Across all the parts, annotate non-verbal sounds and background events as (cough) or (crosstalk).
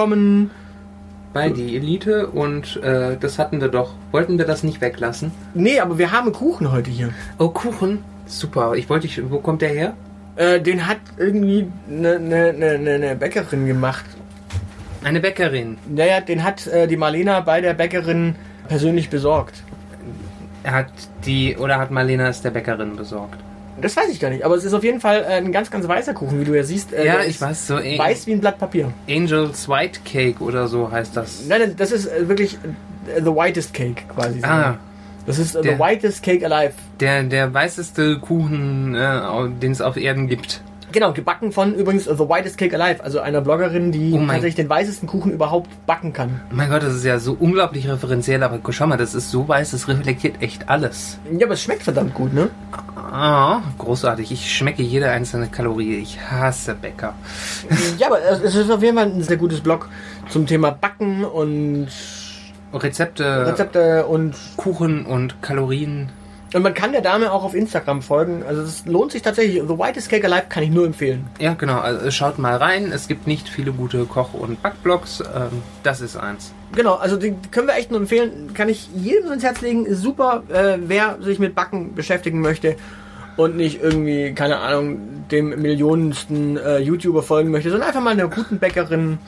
Willkommen. bei die Elite und äh, das hatten wir doch. Wollten wir das nicht weglassen? Nee, aber wir haben Kuchen heute hier. Oh, Kuchen. Super. Ich wollte, ich, wo kommt der her? Äh, den hat irgendwie eine ne, ne, ne, ne Bäckerin gemacht. Eine Bäckerin. Naja, den hat äh, die Marlena bei der Bäckerin persönlich besorgt. Hat die, oder hat Marlena es der Bäckerin besorgt? Das weiß ich gar nicht, aber es ist auf jeden Fall äh, ein ganz, ganz weißer Kuchen, wie du ja siehst. Äh, ja, der ich weiß, so. Weiß wie ein Blatt Papier. Angels White Cake oder so heißt das. Nein, nein, das ist äh, wirklich the whitest cake quasi. Ah, Das ist äh, the der- whitest cake alive. der, der weißeste Kuchen, äh, den es auf Erden gibt. Genau, gebacken von übrigens The Whitest Cake Alive, also einer Bloggerin, die Oh tatsächlich den weißesten Kuchen überhaupt backen kann. Mein Gott, das ist ja so unglaublich referenziell, aber schau mal, das ist so weiß, das reflektiert echt alles. Ja, aber es schmeckt verdammt gut, ne? Ah, großartig. Ich schmecke jede einzelne Kalorie. Ich hasse Bäcker. Ja, aber es ist auf jeden Fall ein sehr gutes Blog zum Thema Backen und Rezepte, Rezepte und, Kuchen und Kalorien. Und man kann der Dame auch auf Instagram folgen. Also es lohnt sich tatsächlich. The Whitest Cake Alive kann ich nur empfehlen. Ja, genau. Also schaut mal rein. Es gibt nicht viele gute Koch- und Backblogs. Ähm, das ist eins. Genau, also die können wir echt nur empfehlen. Kann ich jedem ins Herz legen. Super, äh, wer sich mit Backen beschäftigen möchte und nicht irgendwie, keine Ahnung, dem millionensten äh, YouTuber folgen möchte, sondern einfach mal einer guten Bäckerin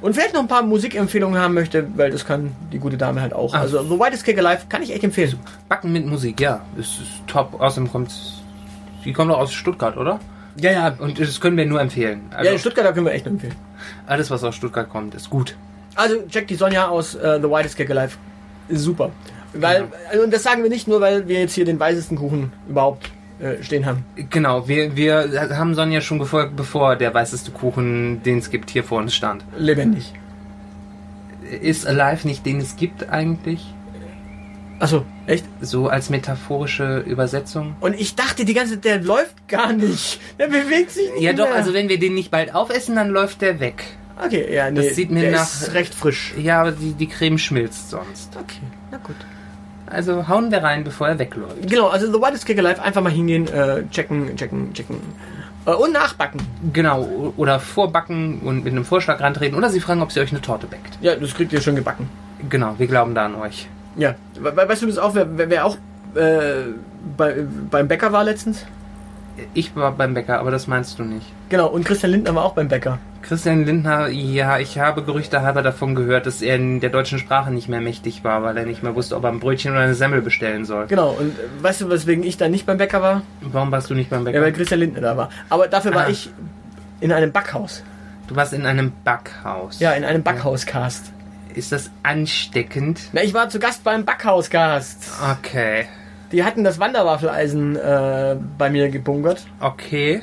und vielleicht noch ein paar Musikempfehlungen haben möchte, weil das kann die gute Dame halt auch. Ah. Also The Whitest Cake Alive kann ich echt empfehlen. Backen mit Musik, ja. Ist, ist top. Außerdem kommt Die kommt doch aus Stuttgart, oder? Ja, ja. Und das können wir nur empfehlen. Ja, Also in Stuttgart können wir echt empfehlen. alles, was aus Stuttgart kommt, ist gut. Also check die Sonja aus äh, The Whitest Cake Alive. Ist super. Weil, also, und das sagen wir nicht nur, weil wir jetzt hier den weißesten Kuchen überhaupt äh, stehen haben. Genau, wir, wir haben Sonja schon gefolgt, bevor der weißeste Kuchen, den es gibt, hier vor uns stand. Lebendig. Ist Alive nicht den es gibt eigentlich? Achso, echt? So als metaphorische Übersetzung? Und ich dachte die ganze Zeit, der läuft gar nicht. Der bewegt sich nicht Ja doch, mehr. also wenn wir den nicht bald aufessen, dann läuft der weg. Okay, ja, nee, Das sieht mir der nach- ist recht frisch. Ja, aber die, die Creme schmilzt sonst. Okay, na gut. Also hauen wir rein, bevor er wegläuft. Genau, also The Whitest Cake Alive, einfach mal hingehen, äh, checken, checken, checken. Äh, und nachbacken. Genau, oder vorbacken und mit einem Vorschlag rantreten. Oder sie fragen, ob sie euch eine Torte bäckt. Ja, das kriegt ihr schon gebacken. Genau, wir glauben da an euch. Ja, we we- weißt du das auch, wer, wer, wer auch äh, bei, beim Bäcker war letztens? Ich war beim Bäcker, aber das meinst du nicht. Genau, und Christian Lindner war auch beim Bäcker. Christian Lindner, ja, ich habe Gerüchte halber davon gehört, dass er in der deutschen Sprache nicht mehr mächtig war, weil er nicht mehr wusste, ob er ein Brötchen oder eine Semmel bestellen soll. Genau, und äh, weißt du, weswegen ich da nicht beim Bäcker war? Warum warst du nicht beim Ja, Bäcker? weil Christian Lindner da war. Aber dafür war Ah. ich in einem Backhaus. Du warst in einem Backhaus. Ja, in einem Backhauscast. Ist das ansteckend? Na, ich war zu Gast beim Backhauscast. Okay. Die hatten das Wanderwaffeleisen äh, bei mir gebunkert. Okay.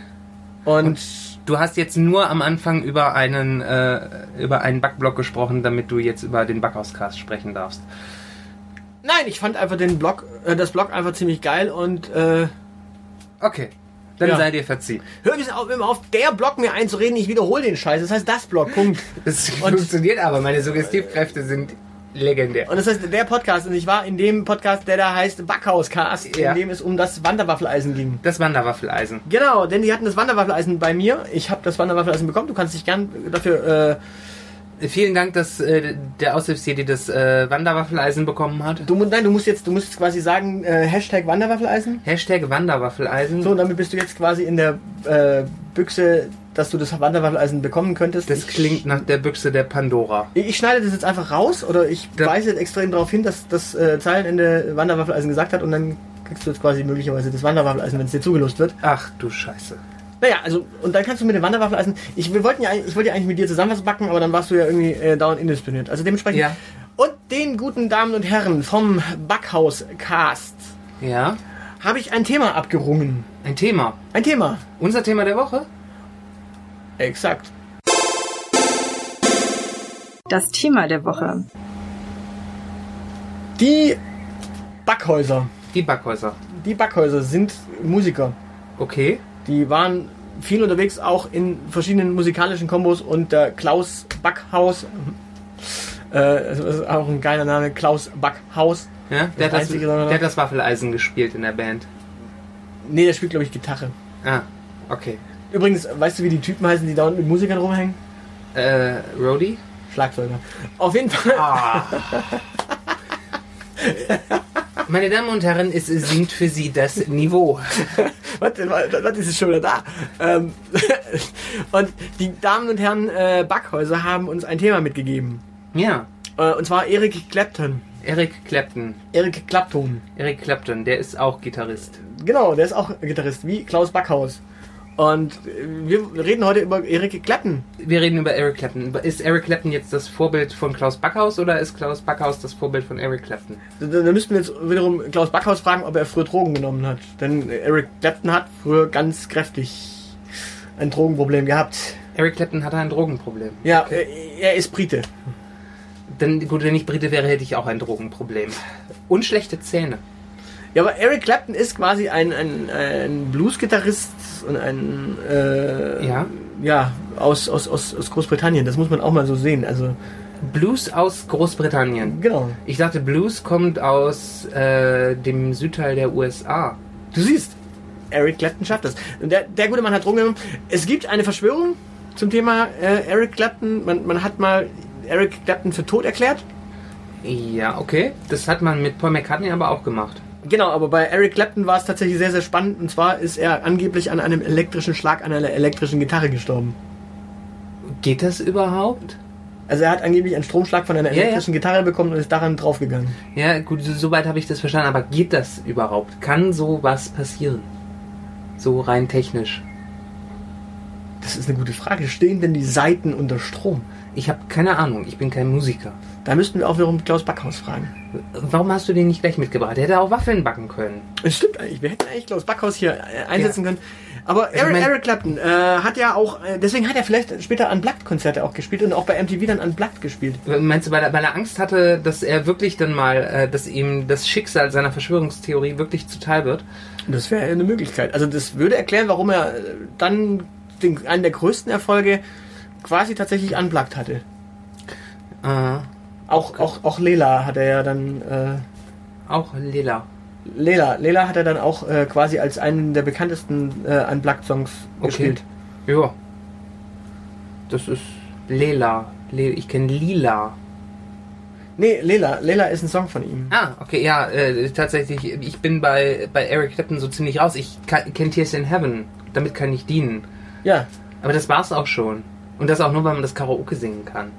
Und, Du hast jetzt nur am Anfang über einen äh, über einen Backblock gesprochen, damit du jetzt über den Backhauscast sprechen darfst. nein, ich fand einfach den Blog, äh, das Blog einfach ziemlich geil und äh, Okay. Dann Ja. sei dir verziehen. hör mir auf, immer auf der Blog mir einzureden, ich wiederhole den Scheiß. Das heißt das Blog, Punkt. (laughs) Das Und- funktioniert aber, meine Suggestivkräfte sind legendär. Und das heißt der Podcast und ich war in dem Podcast, der da heißt Backhauscast, Ja. in dem es um das Wanderwaffeleisen ging. Das Wanderwaffeleisen. Genau, denn die hatten das Wanderwaffeleisen bei mir. Ich habe das Wanderwaffeleisen bekommen. Du kannst dich gern dafür Vielen Dank, dass äh, der Aushilfsjedi das äh, Wanderwaffeleisen bekommen hat. Du, nein, du musst jetzt, du musst jetzt quasi sagen, äh, Hashtag Wanderwaffeleisen. Hashtag Wanderwaffeleisen. So, und damit bist du jetzt quasi in der äh, Büchse, dass du das Wanderwaffeleisen bekommen könntest. das Ich- klingt nach der Büchse der Pandora. Ich, schneide das jetzt einfach raus oder ich Da- weise jetzt extrem darauf hin, dass das äh, Zeilenende Wanderwaffeleisen gesagt hat und dann kriegst du jetzt quasi möglicherweise das Wanderwaffeleisen, wenn es dir zugelost wird. Ach du Scheiße. Naja, also, und dann kannst du mit dem Wanderwaffeleisen, ich, wir wollten ja, ich wollte ja eigentlich mit dir zusammen was backen, aber dann warst du ja irgendwie äh, dauernd indisponiert. Also dementsprechend. Ja. Und den guten Damen und Herren vom Backhaus-Cast Ja, habe ich ein Thema abgerungen. ein Thema. Ein Thema. Unser Thema der Woche? Exakt. Das Thema der Woche. Die Backhäuser. Die Backhäuser. Die Backhäuser sind Musiker. Okay. Die waren viel unterwegs, auch in verschiedenen musikalischen Kombos und der Klaus Backhaus, äh, das ist auch ein geiler Name, Klaus Backhaus. Ja, der, hat das, Einzige, sondern- der hat das Waffeleisen gespielt in der Band. Nee, der spielt, glaube ich, Gitarre. Ah, okay. Übrigens, weißt du, wie die Typen heißen, die dauernd mit Musikern rumhängen? Äh, Rody? Schlagzeuger. Auf jeden Fall. Ah. Meine Damen und Herren, es sinkt für Sie das Niveau. Warte, warte, warte, ist es schon wieder da. Ähm, (laughs) und die Damen und Herren äh, Backhäuser haben uns ein Thema mitgegeben. Ja, Äh, und zwar Eric Clapton. Eric Clapton. Eric Clapton. Eric Clapton, der ist auch Gitarrist. Genau, der ist auch Gitarrist, wie Klaus Backhaus. Und wir reden heute über Eric Clapton. Wir reden über Eric Clapton. Ist Eric Clapton jetzt das Vorbild von Klaus Backhaus oder ist Klaus Backhaus das Vorbild von Eric Clapton? Da, da müssten wir jetzt wiederum Klaus Backhaus fragen, ob er früher Drogen genommen hat. Denn Eric Clapton hat früher ganz kräftig ein Drogenproblem gehabt. Eric Clapton hatte ein Drogenproblem. Ja, er, er ist Brite. Denn gut, wenn ich Brite wäre, hätte ich auch ein Drogenproblem. Und schlechte Zähne. Ja, aber Eric Clapton ist quasi ein, ein, ein Blues-Gitarrist und ein äh, Ja. ja aus, aus, aus, aus Großbritannien. Das muss man auch mal so sehen. Also Blues aus Großbritannien. genau. Ich dachte, Blues kommt aus äh, dem Südteil der USA. Du siehst, Eric Clapton schafft das. Und der, der gute Mann hat Drogen genommen. Es gibt eine Verschwörung zum Thema äh, Eric Clapton. Man, man hat mal Eric Clapton für tot erklärt. Ja, okay. Das hat man mit Paul McCartney aber auch gemacht. Genau, aber bei Eric Clapton war es tatsächlich sehr, sehr spannend. Und zwar ist er angeblich an einem elektrischen Schlag an einer elektrischen Gitarre gestorben. Geht das überhaupt? Also er hat angeblich einen Stromschlag von einer Ja, ja. elektrischen Gitarre bekommen und ist daran draufgegangen. Ja, gut, so- soweit habe ich das verstanden. Aber geht das überhaupt? Kann sowas passieren? So rein technisch. Das ist eine gute Frage. Stehen denn die Seiten unter Strom? Ich habe keine Ahnung. Ich bin kein Musiker. Da müssten wir auch wiederum Klaus Backhaus fragen. Warum hast du den nicht gleich mitgebracht? Der hätte auch Waffeln backen können. Es stimmt eigentlich. Wir hätten eigentlich Klaus Backhaus hier einsetzen Ja. können. Aber Also Eric, Eric Clapton äh, hat ja auch, äh, deswegen hat er vielleicht später Unplugged-Konzerte auch gespielt und auch bei MTV dann Unplugged gespielt. Meinst du, weil er, weil er Angst hatte, dass er wirklich dann mal, äh, dass ihm das Schicksal seiner Verschwörungstheorie wirklich zuteil wird? Das wäre eine Möglichkeit. Also das würde erklären, warum er äh, dann den, einen der größten Erfolge quasi tatsächlich Unplugged hatte. Äh, Auch, auch, auch Lela hat er ja dann, äh, auch Lila. Lela, Lela hat er dann auch äh, quasi als einen der bekanntesten äh, Unplugged-Songs Okay. gespielt. Ja. Das ist Lela. Le ich kenne Lila. Nee, Lela, Lela ist ein Song von ihm. Ah, okay, ja, äh, tatsächlich. Ich bin bei, bei Eric Clapton so ziemlich raus. Ich kenne Tears in Heaven. Damit kann ich dienen. Ja, Aber das war's auch schon. Und das auch nur, weil man das Karaoke singen kann.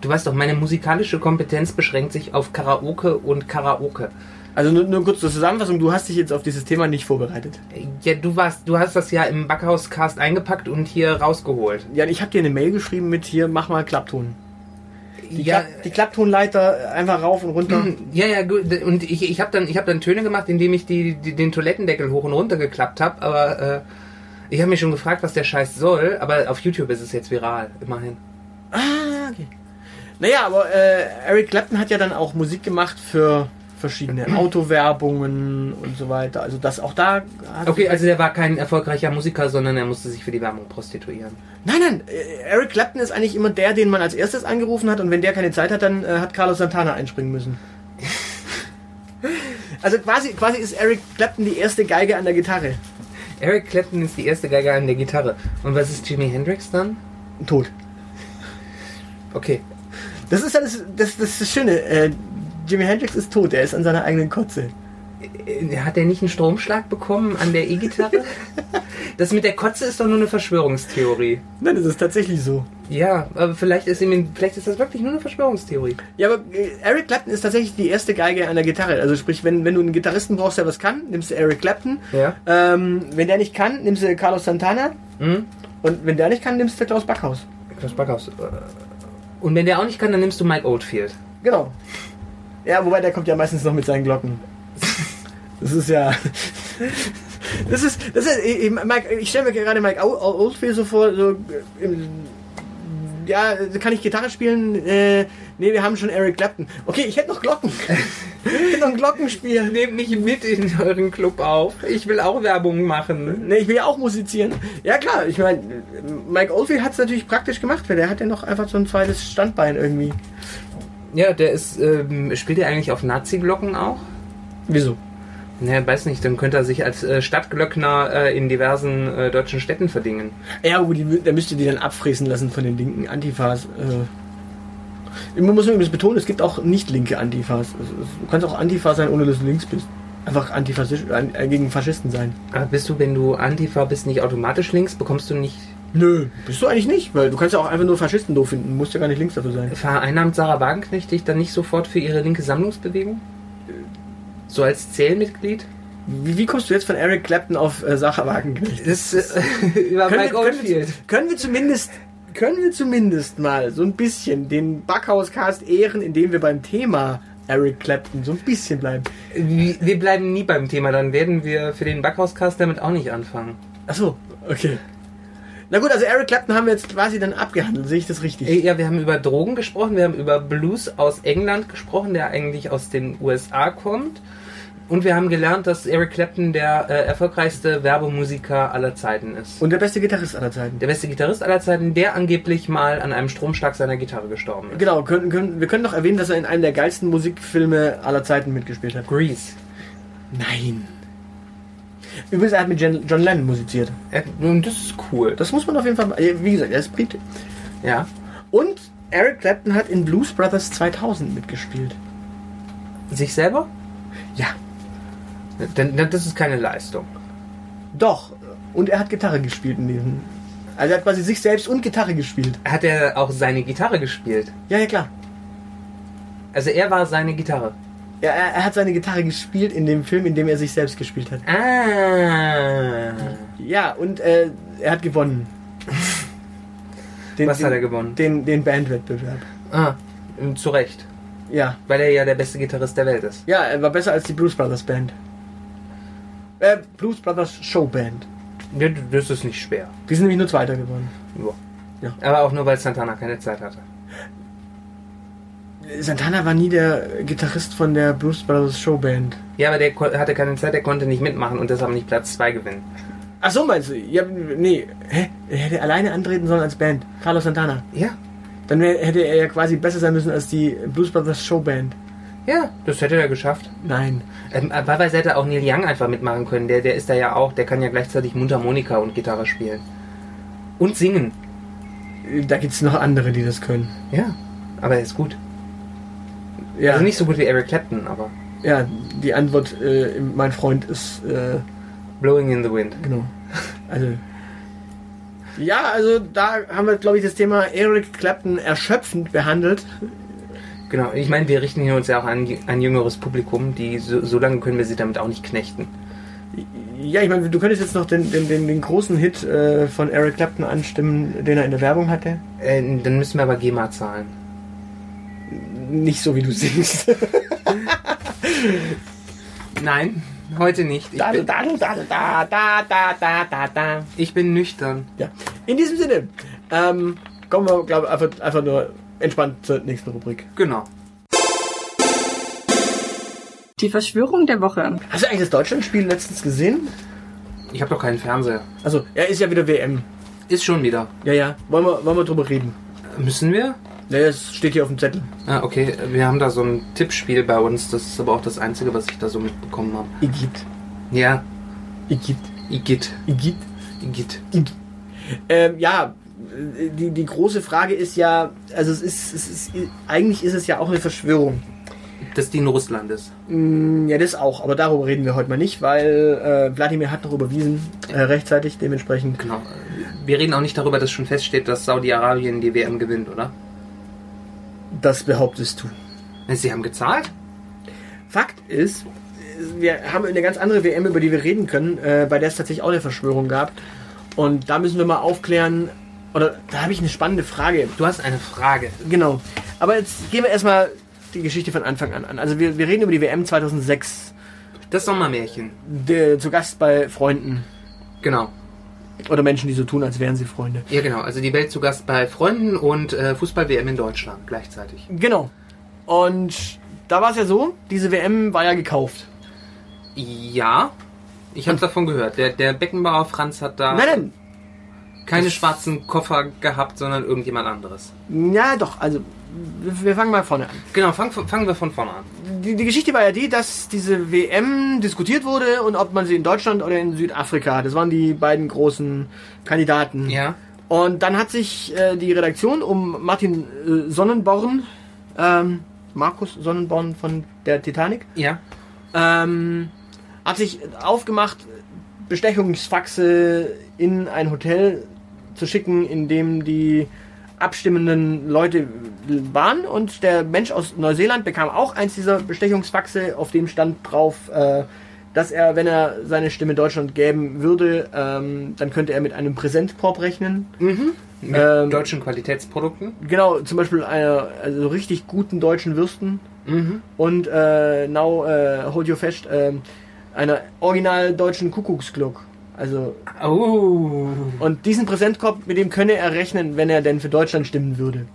Du weißt doch, meine musikalische Kompetenz beschränkt sich auf Karaoke und Karaoke. also nur, nur kurz zur Zusammenfassung, du hast dich jetzt auf dieses Thema nicht vorbereitet. Ja, du warst, du hast das ja im Backhaus-Cast eingepackt und hier rausgeholt. Ja, ich habe dir eine Mail geschrieben mit hier, mach mal Klappton. Die, ja, Klapp, die Klapptonleiter einfach rauf und runter. (clears throat) ja, ja, gut. Und ich, ich habe dann, ich habe dann Töne gemacht, indem ich die, die, den Toilettendeckel hoch und runter geklappt habe. Aber äh, ich habe mich schon gefragt, was der Scheiß soll. Aber auf YouTube ist es jetzt viral, immerhin. Ah, okay. Naja, aber äh, Eric Clapton hat ja dann auch Musik gemacht für verschiedene (clears throat) Autowerbungen und so weiter. Also das auch da. hat- Okay, also der war kein erfolgreicher Musiker, sondern er musste sich für die Werbung prostituieren. Nein, nein, äh, Eric Clapton ist eigentlich immer der, den man als erstes angerufen hat und wenn der keine Zeit hat, dann äh, hat Carlos Santana einspringen müssen. (laughs) also quasi, quasi ist Eric Clapton die erste Geige an der Gitarre. Eric Clapton ist die erste Geige an der Gitarre. Und was ist Jimi Hendrix dann? Tot. Okay, Das ist ja das, das, das, ist das Schöne. Äh, Jimi Hendrix ist tot, er ist an seiner eigenen Kotze. Äh, Hat er nicht einen Stromschlag bekommen an der E-Gitarre? das mit der Kotze ist doch nur eine Verschwörungstheorie. Nein, das ist tatsächlich so. Ja, aber vielleicht ist, ihm, vielleicht ist das wirklich nur eine Verschwörungstheorie. Ja, aber äh, Eric Clapton ist tatsächlich die erste Geige an der Gitarre. Also sprich, wenn, wenn du einen Gitarristen brauchst, der was kann, nimmst du Eric Clapton. Ja. Ähm, wenn der nicht kann, nimmst du Carlos Santana. Hm? Und wenn der nicht kann, nimmst du Klaus Backhaus. Klaus Backhaus. Äh, Und wenn der auch nicht kann, dann nimmst du Mike Oldfield. Genau. Ja, wobei der kommt ja meistens noch mit seinen Glocken. Das ist ja. Das ist, das ist, ich, ich stelle mir gerade Mike Old- Oldfield so vor, so, äh, im- ja, kann ich Gitarre spielen? Äh, nee, wir haben schon Eric Clapton. Okay, ich hätte noch Glocken. (laughs) ich hätte noch ein Glockenspiel. Nehmt mich mit in euren Club auf. Ich will auch Werbung machen. Nee, ich will ja auch musizieren. Ja klar, ich meine, Mike Oldfield hat es natürlich praktisch gemacht, weil der hat ja noch einfach so ein zweites Standbein irgendwie. Ja, der ist, ähm, spielt er eigentlich auf Nazi-Glocken auch? Wieso? Ne, weiß nicht, dann könnte er sich als äh, Stadtglöckner äh, in diversen äh, deutschen Städten verdingen. Ja, aber die, der müsste die dann abfräsen lassen von den linken Antifas. Äh. Man muss übrigens betonen, es gibt auch nicht linke Antifas. Also, Du kannst auch Antifa sein, ohne dass du links bist. Einfach Antifasisch, äh, gegen Faschisten sein. Aber bist du, wenn du Antifa bist, nicht automatisch links? Bekommst du nicht... Nö, bist du eigentlich nicht, weil du kannst ja auch einfach nur Faschisten doof finden. Du musst ja gar nicht links dafür sein. Vereinnahmt Sarah Wagenknecht dich dann nicht sofort für ihre linke Sammlungsbewegung? So als Zählmitglied? Wie, wie kommst du jetzt von Eric Clapton auf äh, Sacha Wagenknecht? Das, äh, (laughs) über Können Mike wir, können, wir, können wir zumindest können wir zumindest mal so ein bisschen den Backhauscast ehren, indem wir beim Thema Eric Clapton so ein bisschen bleiben. Wir wir bleiben nie beim Thema, dann werden wir für den Backhauscast damit auch nicht anfangen. Ach so, okay. Na gut, also Eric Clapton haben wir jetzt quasi dann abgehandelt, sehe ich das richtig? Ja, wir haben über Drogen gesprochen, wir haben über Blues aus England gesprochen, der eigentlich aus den USA kommt. Und wir haben gelernt, dass Eric Clapton der äh, erfolgreichste Werbemusiker aller Zeiten ist. Und der beste Gitarrist aller Zeiten. der beste Gitarrist aller Zeiten, der angeblich mal an einem Stromschlag seiner Gitarre gestorben ist. Genau, können, können, wir können noch erwähnen, dass er in einem der geilsten Musikfilme aller Zeiten mitgespielt hat. Grease. Nein. Übrigens, er hat mit John Lennon musiziert. Und das ist cool. Das muss man auf jeden Fall. Wie gesagt, er ist Brite. Ja. Und Eric Clapton hat in Blues Brothers 2000 mitgespielt. Sich selber? Ja. Denn, denn das ist keine Leistung. Doch. Und er hat Gitarre gespielt in diesem. Also er hat quasi sich selbst und Gitarre gespielt. Hat er auch seine Gitarre gespielt? Ja, ja klar. Also er war seine Gitarre. Ja, er, er hat seine Gitarre gespielt in dem Film, in dem er sich selbst gespielt hat. Ah. Ja, und äh, er hat gewonnen. Den, Was hat er gewonnen? Den, den Bandwettbewerb. Ah, zu Recht. Ja. Weil er ja der beste Gitarrist der Welt ist. Ja, er war besser als die Blues Brothers Band. Äh, Blues Brothers Showband. Ja, Das ist nicht schwer. Die sind nämlich nur Zweiter geworden. Ja. Ja. Aber auch nur, weil Santana keine Zeit hatte. Santana war nie der Gitarrist von der Blues Brothers Showband. Ja, aber der hatte keine Zeit, der konnte nicht mitmachen und deshalb nicht Platz 2 gewinnen. Ach so, meinst du? Ja, nee. Hä? Er hätte alleine antreten sollen als Band. Carlos Santana. Ja. Dann hätte er ja quasi besser sein müssen als die Blues Brothers Showband. Ja, das hätte er geschafft. Nein. Ähm, wahlweise hätte auch Neil Young einfach mitmachen können. Der, der ist da ja auch, der kann ja gleichzeitig Mundharmonika und Gitarre spielen. Und singen. Da gibt's noch andere, die das können. Ja. Aber er ist gut. Ja, Also nicht so gut wie Eric Clapton, aber ja die Antwort, äh, mein Freund, ist äh, Blowing in the Wind. genau. Also. Ja, also da haben wir, glaube ich, das Thema Eric Clapton erschöpfend behandelt. Genau, ich meine, wir richten hier uns ja auch an ein jüngeres Publikum, die so, so lange können wir sie damit auch nicht knechten. Ja, ich meine, du könntest jetzt noch den, den, den, den großen Hit äh, von Eric Clapton anstimmen, den er in der Werbung hatte. Äh, dann müssen wir aber GEMA zahlen. Nicht so, wie du singst. Nein, heute nicht. Ich da, bin, da, da, da, da, da, da, da, da. ich bin nüchtern. Ja. In diesem Sinne, ähm, kommen wir, glaube ich, einfach, einfach nur entspannt zur nächsten Rubrik. Genau. Die Verschwörung der Woche. Hast du eigentlich das Deutschlandspiel letztens gesehen? Ich habe doch keinen Fernseher. Also, ja, ist ja wieder WM. Ist schon wieder. Ja, ja. Wollen wir, wollen wir drüber reden? Müssen wir? Ja, es steht hier auf dem Zettel. Ah, okay. Wir haben da so ein Tippspiel bei uns. Das ist aber auch das Einzige, was ich da so mitbekommen habe. Igitt. Ja, Igitt. Igitt. Igitt. Igitt. Igitt. Ähm, ja, die, die große Frage ist ja, also es ist, es ist, eigentlich ist es ja auch eine Verschwörung. Dass die in Russland ist. Mm, Ja, das auch, aber darüber reden wir heute mal nicht, weil äh, Wladimir hat noch überwiesen, äh, rechtzeitig, dementsprechend. Genau. Wir reden auch nicht darüber, dass schon feststeht, dass Saudi-Arabien die WM gewinnt, oder? Das behauptest du. Sie haben gezahlt? Fakt ist, wir haben eine ganz andere WM, über die wir reden können, äh, bei der es tatsächlich auch eine Verschwörung gab. Und da müssen wir mal aufklären, oder da habe ich eine spannende Frage. Du hast eine Frage. Genau. Aber jetzt gehen wir erstmal die Geschichte von Anfang an an. Also wir, wir reden über die WM 2006, Das Sommermärchen. der, zu Gast bei Freunden Genau. Oder Menschen, die so tun, als wären sie Freunde. Ja, genau. Also die Welt zu Gast bei Freunden und äh, Fußball-WM in Deutschland gleichzeitig. Genau. Und da war es ja so, diese WM war ja gekauft. Ja, ich habe davon gehört. Der, der Beckenbauer Franz hat da Nein, keine schwarzen Koffer gehabt, sondern irgendjemand anderes. nein. Ja, doch, also wir fangen mal vorne an. Genau, fang, fangen wir von vorne an. Die, die Geschichte war ja die, dass diese WM diskutiert wurde und ob man sie in Deutschland oder in Südafrika, das waren die beiden großen Kandidaten. Ja. Und dann hat sich äh, die Redaktion um Martin äh, Sonnenborn, ähm, Markus Sonnenborn von der Titanic, Ja. ähm, hat sich aufgemacht, Bestechungsfaxe in ein Hotel zu schicken, in dem die abstimmenden Leute waren. Und der Mensch aus Neuseeland bekam auch eins dieser Bestechungsfaxe, auf dem stand drauf, äh, dass er, wenn er seine Stimme Deutschland geben würde, ähm, dann könnte er mit einem Präsentkorb rechnen. Mit Ähm, deutschen Qualitätsprodukten. Genau, zum Beispiel einer also richtig guten deutschen Würsten Mhm. und äh, now äh, hold your fest äh, einer original deutschen Kuckucksglock. Also Oh. und diesen Präsentkorb, mit dem könne er rechnen, wenn er denn für Deutschland stimmen würde.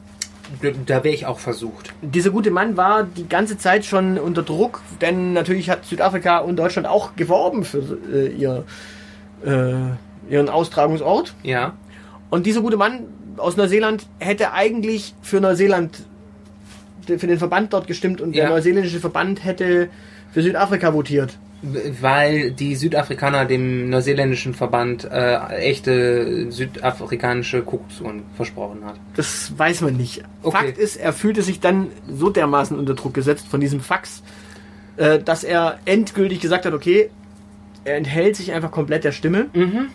Da wäre ich auch versucht. Dieser gute Mann war die ganze Zeit schon unter Druck, denn natürlich hat Südafrika und Deutschland auch geworben für äh, ihr, äh, ihren Austragungsort. Ja. Und dieser gute Mann aus Neuseeland hätte eigentlich für Neuseeland, für den Verband dort gestimmt und Ja. der neuseeländische Verband hätte für Südafrika votiert. Weil die Südafrikaner dem neuseeländischen Verband äh, echte südafrikanische Kuckucksuhren versprochen hat. Das weiß man nicht. Okay. Fakt ist, er fühlte sich dann so dermaßen unter Druck gesetzt von diesem Fax, äh, dass er endgültig gesagt hat, okay, er enthält sich einfach komplett der Stimme. Mhm.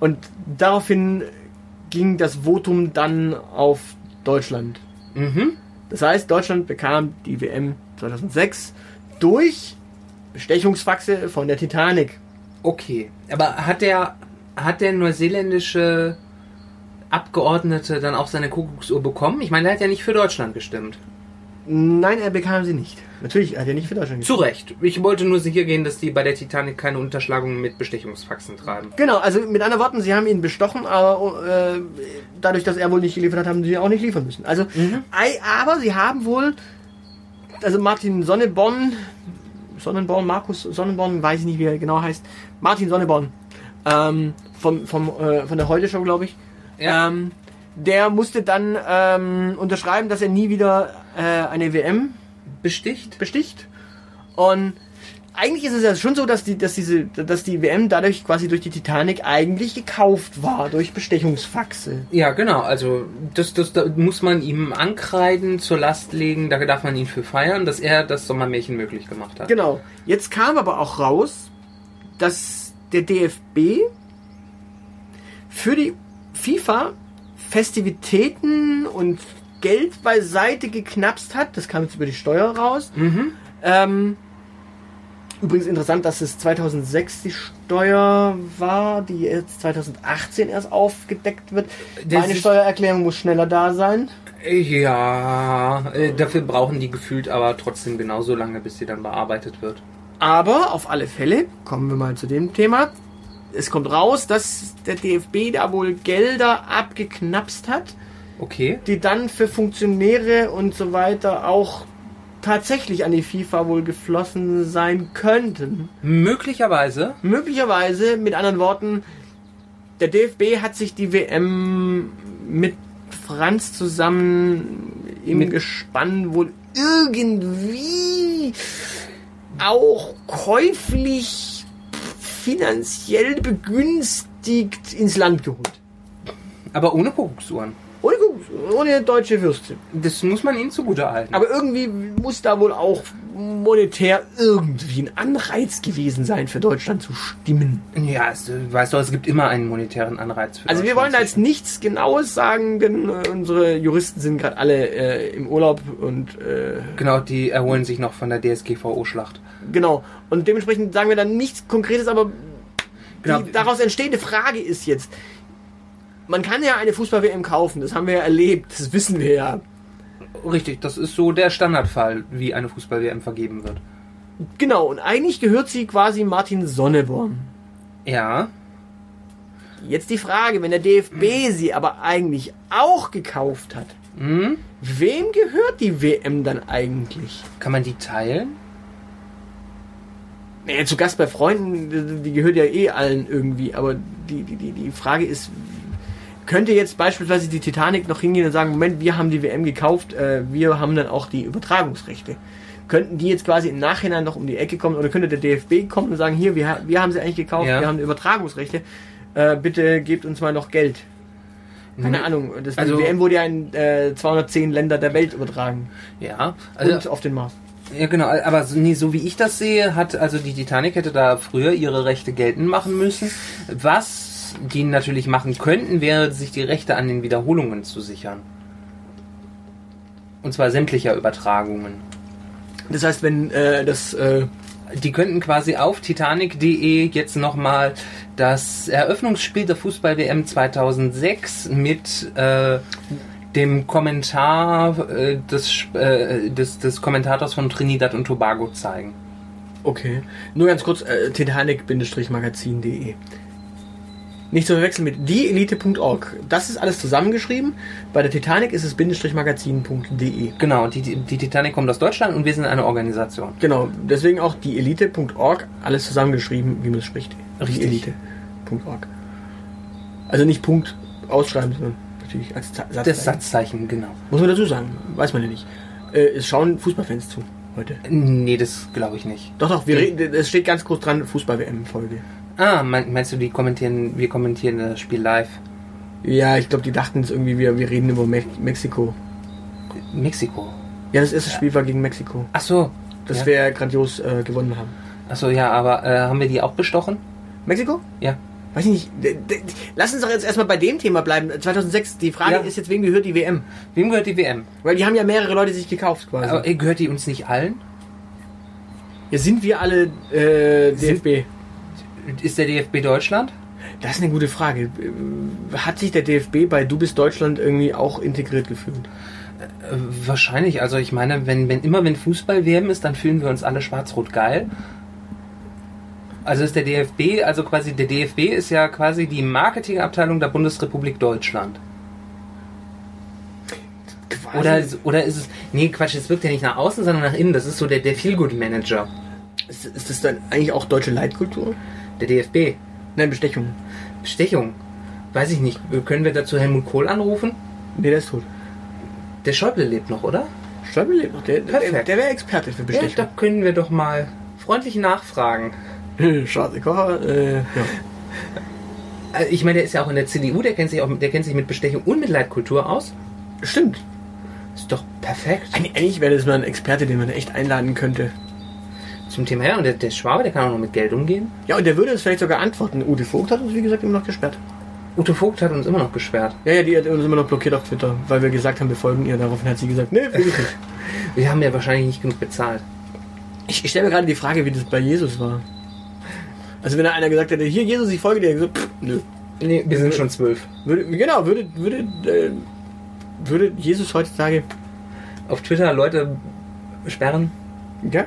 Und daraufhin ging das Votum dann auf Deutschland. Mhm. Das heißt, Deutschland bekam die WM 2006 durch Bestechungsfaxe von der Titanic. Okay. Aber hat der, hat der neuseeländische Abgeordnete dann auch seine Kuckucksuhr bekommen? Ich meine, er hat ja nicht für Deutschland gestimmt. Nein, er bekam sie nicht. Natürlich hat er nicht für Deutschland Zu gestimmt. Recht. Ich wollte nur sicher gehen, dass die bei der Titanic keine Unterschlagungen mit Bestechungsfaxen treiben. Genau, also mit anderen Worten, sie haben ihn bestochen, aber äh, dadurch, dass er wohl nicht geliefert hat, haben sie ihn auch nicht liefern müssen. Also, ei, aber sie haben wohl, also Martin Sonneborn, Sonnenborn, Markus Sonnenborn, weiß ich nicht, wie er genau heißt, Martin Sonneborn, ähm, vom, vom, äh, von der Heute-Show, glaube ich, Ja. ähm, der musste dann ähm, unterschreiben, dass er nie wieder äh, eine WM Besticht? besticht. Und eigentlich ist es ja schon so, dass die, dass diese, dass die WM dadurch quasi durch die Titanic eigentlich gekauft war, durch Bestechungsfaxe. Ja, genau. Also das, das, da muss man ihm ankreiden, zur Last legen. Da darf man ihn für feiern, dass er das Sommermärchen möglich gemacht hat. Genau. Jetzt kam aber auch raus, dass der DFB für die FIFA Festivitäten und Geld beiseite geknapst hat. Das kam jetzt über die Steuer raus. Mhm. Ähm, übrigens interessant, dass es 2006 die Steuer war, die jetzt 2018 erst aufgedeckt wird. Das Meine Steuererklärung muss schneller da sein. Ja, äh, dafür brauchen die gefühlt aber trotzdem genauso lange, bis sie dann bearbeitet wird. Aber auf alle Fälle, kommen wir mal zu dem Thema. Es kommt raus, dass der DFB da wohl Gelder abgeknapst hat, Okay. die dann für Funktionäre und so weiter auch tatsächlich an die FIFA wohl geflossen sein könnten. Möglicherweise. Möglicherweise, mit anderen Worten, der DFB hat sich die WM mit Franz zusammen im Mit- Gespann wohl irgendwie auch käuflich finanziell begünstigt ins Land geholt. Aber ohne Kuckucksuhren. Ohne, ohne deutsche Würste. Das muss man ihnen zugute halten. Aber irgendwie muss da wohl auch monetär irgendwie ein Anreiz gewesen sein, für Deutschland zu stimmen. ja, es, weißt du, es gibt immer einen monetären Anreiz für Also wir wollen da jetzt nichts Genaues sagen, denn äh, unsere Juristen sind gerade alle äh, im Urlaub und äh, Genau, die erholen sich noch von der DSGVO-Schlacht. genau. Und dementsprechend sagen wir dann nichts Konkretes, aber Genau. die daraus entstehende Frage ist jetzt, man kann ja eine Fußball-WM kaufen, das haben wir ja erlebt, das wissen wir ja. Richtig, das ist so der Standardfall, wie eine Fußball-WM vergeben wird. Genau, und eigentlich gehört sie quasi Martin Sonneborn. Ja, Jetzt die Frage, wenn der DFB sie aber eigentlich auch gekauft hat, hm? wem gehört die WM dann eigentlich? kann man die teilen? Naja, zu Gast bei Freunden, die, gehört ja eh allen irgendwie, aber die, die, die Frage ist, könnte jetzt beispielsweise die Titanic noch hingehen und sagen, Moment, wir haben die WM gekauft, äh, wir haben dann auch die Übertragungsrechte. Könnten die jetzt quasi im Nachhinein noch um die Ecke kommen oder könnte der DFB kommen und sagen, hier, wir, wir haben sie eigentlich gekauft, Ja. wir haben die Übertragungsrechte, äh, bitte gebt uns mal noch Geld. Keine Nee. Ahnung, das, Also- die WM wurde ja in äh, 210 Länder der Welt übertragen Ja, und also, auf den Mars. ja genau, aber so, nee, so wie ich das sehe, hat also die Titanic hätte da früher ihre Rechte geltend machen müssen. Was die natürlich machen könnten, wäre, sich die Rechte an den Wiederholungen zu sichern. Und zwar sämtlicher Übertragungen. Das heißt, wenn äh, das äh, Die könnten quasi auf titanic.de jetzt nochmal das Eröffnungsspiel der Fußball-WM 2006 mit äh, dem Kommentar äh, des, äh, des, des Kommentators von Trinidad und Tobago zeigen. Okay. Nur ganz kurz, äh, Titanic-magazin.de. Nicht zu verwechseln mit dieelite.org. Das ist alles zusammengeschrieben. Bei der Titanic ist es bindestrichmagazin.de. Genau, die, die Titanic kommt aus Deutschland und wir sind eine Organisation. Genau, deswegen auch dieelite.org, alles zusammengeschrieben, wie man es spricht. Dieelite.org. Also nicht Punkt ausschreiben, sondern natürlich als Za- Satz. Das Satzzeichen, genau. Muss man dazu sagen, weiß man ja nicht. Äh, es schauen Fußballfans zu heute. Nee, das glaube ich nicht. Doch, doch, wir reden, es steht ganz groß dran, Fußball-WM-Folge. Ah, mein, meinst du, die kommentieren, wir kommentieren das Spiel live? Ja, ich glaube, die dachten es irgendwie, wir, wir reden über Me Mexiko. Mexiko. Ja, das erste Spiel war gegen Mexiko. Ach so. Das ja. wir grandios äh, gewonnen haben. Ach so, ja, aber äh, haben wir die auch bestochen? Mexiko? Ja. Weiß ich nicht. Lass uns doch jetzt erstmal bei dem Thema bleiben. 2006, die Frage Ja. ist jetzt, wem gehört die WM? Wem gehört die WM? Weil die haben ja mehrere Leute sich gekauft quasi. Aber, äh, gehört die uns nicht allen? ja, sind wir alle äh, DFB? Ist der DFB Deutschland? Das ist eine gute Frage. Hat sich der DFB bei Du bist Deutschland irgendwie auch integriert gefühlt? Äh, wahrscheinlich. Also ich meine, wenn, wenn immer wenn Fußball-WM ist, dann fühlen wir uns alle schwarz-rot geil. Also ist der DFB, also quasi der DFB ist ja quasi die Marketingabteilung der Bundesrepublik Deutschland. Quasi. Oder, oder ist es. Nee, Quatsch, es wirkt ja nicht nach außen, sondern nach innen. Das ist so der, der Feelgood-Manager. ist, ist das dann eigentlich auch deutsche Leitkultur? Der DFB. Nein, Bestechung. Bestechung. Weiß ich nicht. Können wir dazu Helmut Kohl anrufen? Nee, der ist tot. Der Schäuble lebt noch, oder? Schäuble lebt noch. Der, der, Perfekt. der wäre Experte für Ja, Bestechung. da können wir doch mal freundlich nachfragen. Schade, Kocher. Äh, ja. Also ich meine, der ist ja auch in der CDU, der kennt sich auch, der kennt sich mit Bestechung und mit Leitkultur aus. Stimmt. Ist doch perfekt. Eig- Eigentlich wäre das mal ein Experte, den man echt einladen könnte. Zum Thema her. Und der, der Schwabe, der kann auch noch mit Geld umgehen. Ja, und der würde uns vielleicht sogar antworten. Ute Vogt hat uns, wie gesagt, immer noch gesperrt. Ute Vogt hat uns immer noch gesperrt. Ja, ja, die hat uns immer noch blockiert auf Twitter, weil wir gesagt haben, wir folgen ihr. Daraufhin hat sie gesagt, nee, will ich nicht. (laughs) Wir haben ja wahrscheinlich nicht genug bezahlt. Ich, ich stelle mir gerade die Frage, wie das bei Jesus war. Also wenn da einer gesagt hätte, hier Jesus, ich folge dir, hätte ich gesagt, pff, nö. Nee, wir sind schon zwölf. Würde, genau, würde, würde, äh, würde Jesus heutzutage, Auf Twitter Leute sperren. ja,